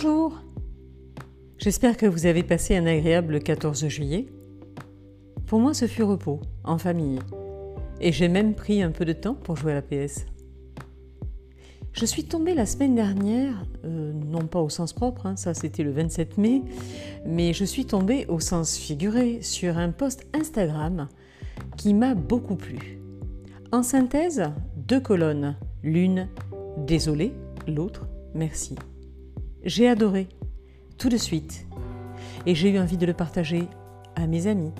Bonjour J'espère que vous avez passé un agréable 14 juillet. Pour moi, ce fut repos, en famille. Et j'ai même pris un peu de temps pour jouer à la PS. Je suis tombée la semaine dernière, euh, non pas au sens propre, hein, ça c'était le 27 mai, mais je suis tombée au sens figuré sur un post Instagram qui m'a beaucoup plu. En synthèse, deux colonnes, l'une désolé, l'autre merci. J'ai adoré, tout de suite, et j'ai eu envie de le partager à mes amis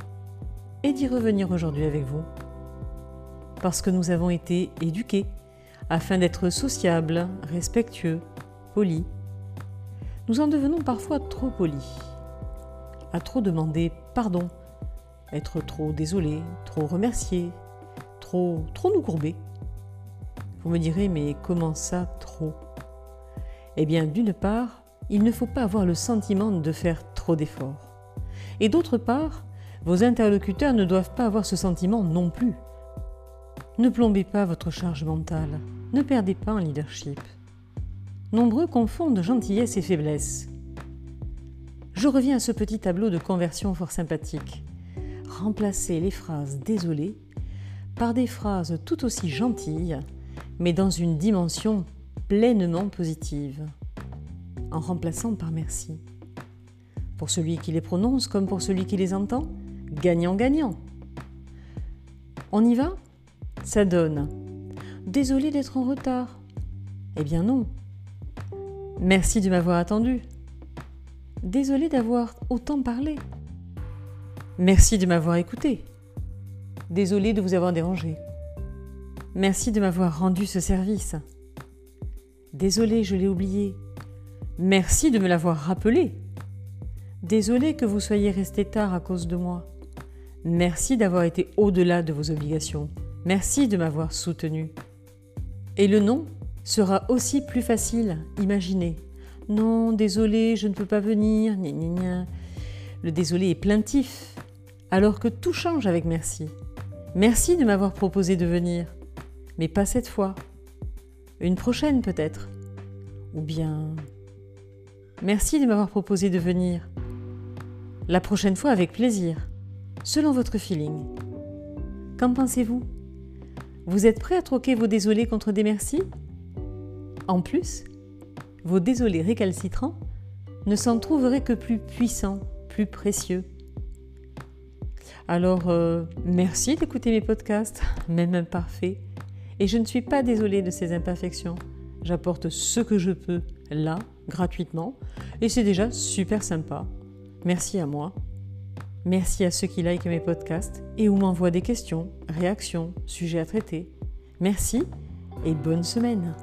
et d'y revenir aujourd'hui avec vous. Parce que nous avons été éduqués afin d'être sociables, respectueux, polis. Nous en devenons parfois trop polis, à trop demander pardon, être trop désolé, trop remercié, trop, trop nous courber. Vous me direz, mais comment ça trop? Eh bien, d'une part, il ne faut pas avoir le sentiment de faire trop d'efforts. Et d'autre part, vos interlocuteurs ne doivent pas avoir ce sentiment non plus. Ne plombez pas votre charge mentale, ne perdez pas en leadership. Nombreux confondent gentillesse et faiblesse. Je reviens à ce petit tableau de conversion fort sympathique. Remplacez les phrases désolées par des phrases tout aussi gentilles, mais dans une dimension pleinement positive, en remplaçant par merci. Pour celui qui les prononce comme pour celui qui les entend, gagnant-gagnant. On y va? Ça donne. Désolé d'être en retard. Eh bien non. Merci de m'avoir attendu. Désolé d'avoir autant parlé. Merci de m'avoir écouté. Désolé de vous avoir dérangé. Merci de m'avoir rendu ce service. Désolé, je l'ai oublié. Merci de me l'avoir rappelé. Désolé que vous soyez resté tard à cause de moi. Merci d'avoir été au-delà de vos obligations. Merci de m'avoir soutenu. Et le non sera aussi plus facile, imaginez. Non, désolé, je ne peux pas venir. Le désolé est plaintif, alors que tout change avec merci. Merci de m'avoir proposé de venir, mais pas cette fois. Une prochaine peut-être. Ou bien... Merci de m'avoir proposé de venir. La prochaine fois avec plaisir, selon votre feeling. Qu'en pensez-vous? Vous êtes prêt à troquer vos désolés contre des merci? En plus, vos désolés récalcitrants ne s'en trouveraient que plus puissants, plus précieux. Alors, euh, merci d'écouter mes podcasts, même imparfaits. Et je ne suis pas désolée de ces imperfections. J'apporte ce que je peux là, gratuitement, et c'est déjà super sympa. Merci à moi. Merci à ceux qui likent mes podcasts et ou m'envoient des questions, réactions, sujets à traiter. Merci et bonne semaine.